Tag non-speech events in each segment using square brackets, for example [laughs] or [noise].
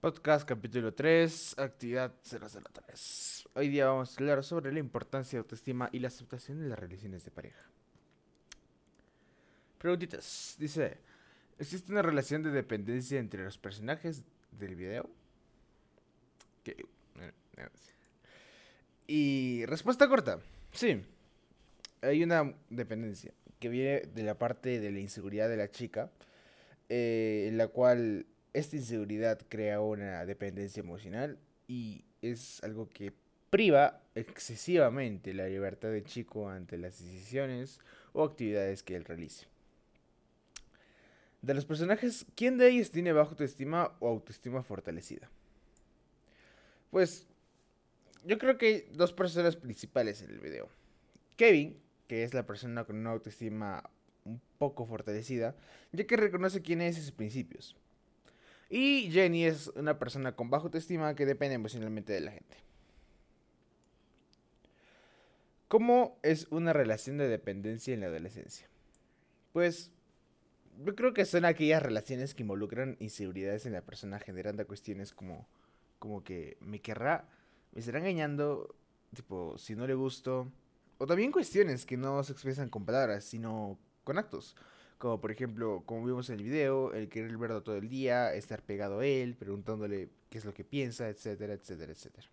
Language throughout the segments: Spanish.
Podcast capítulo 3, actividad 003. Hoy día vamos a hablar sobre la importancia de autoestima y la aceptación de las relaciones de pareja. Preguntitas. Dice, ¿existe una relación de dependencia entre los personajes del video? ¿Qué? Y respuesta corta. Sí. Hay una dependencia que viene de la parte de la inseguridad de la chica, eh, en la cual esta inseguridad crea una dependencia emocional y es algo que priva excesivamente la libertad del chico ante las decisiones o actividades que él realice. De los personajes, ¿quién de ellos tiene baja autoestima o autoestima fortalecida? Pues yo creo que hay dos personas principales en el video. Kevin, que es la persona con una autoestima un poco fortalecida, ya que reconoce quién es y sus principios. Y Jenny es una persona con baja autoestima que depende emocionalmente de la gente. ¿Cómo es una relación de dependencia en la adolescencia? Pues yo creo que son aquellas relaciones que involucran inseguridades en la persona generando cuestiones como, como que me querrá, me estará engañando, tipo, si no le gusto, o también cuestiones que no se expresan con palabras, sino con actos. Como por ejemplo, como vimos en el video, el querer verlo todo el día, estar pegado a él, preguntándole qué es lo que piensa, etcétera, etcétera, etcétera.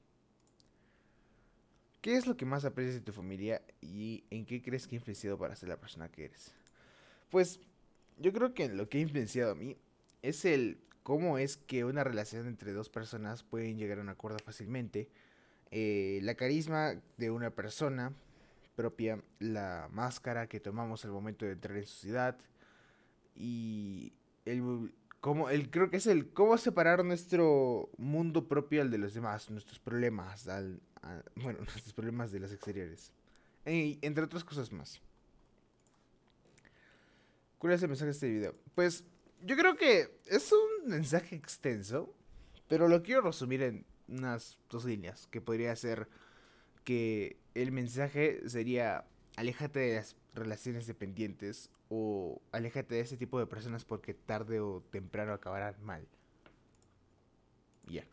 ¿Qué es lo que más aprecias de tu familia y en qué crees que ha influenciado para ser la persona que eres? Pues yo creo que lo que ha influenciado a mí es el cómo es que una relación entre dos personas pueden llegar a un acuerdo fácilmente. Eh, la carisma de una persona propia, la máscara que tomamos al momento de entrar en sociedad, y el, cómo, el, creo que es el cómo separar nuestro mundo propio al de los demás, nuestros problemas, bueno, [laughs] nuestros problemas de los exteriores, y, entre otras cosas más. ¿Cuál es el mensaje de este video? Pues yo creo que es un mensaje extenso, pero lo quiero resumir en unas dos líneas, que podría ser que el mensaje sería, aléjate de las relaciones dependientes o aléjate de ese tipo de personas porque tarde o temprano acabarán mal. Ya.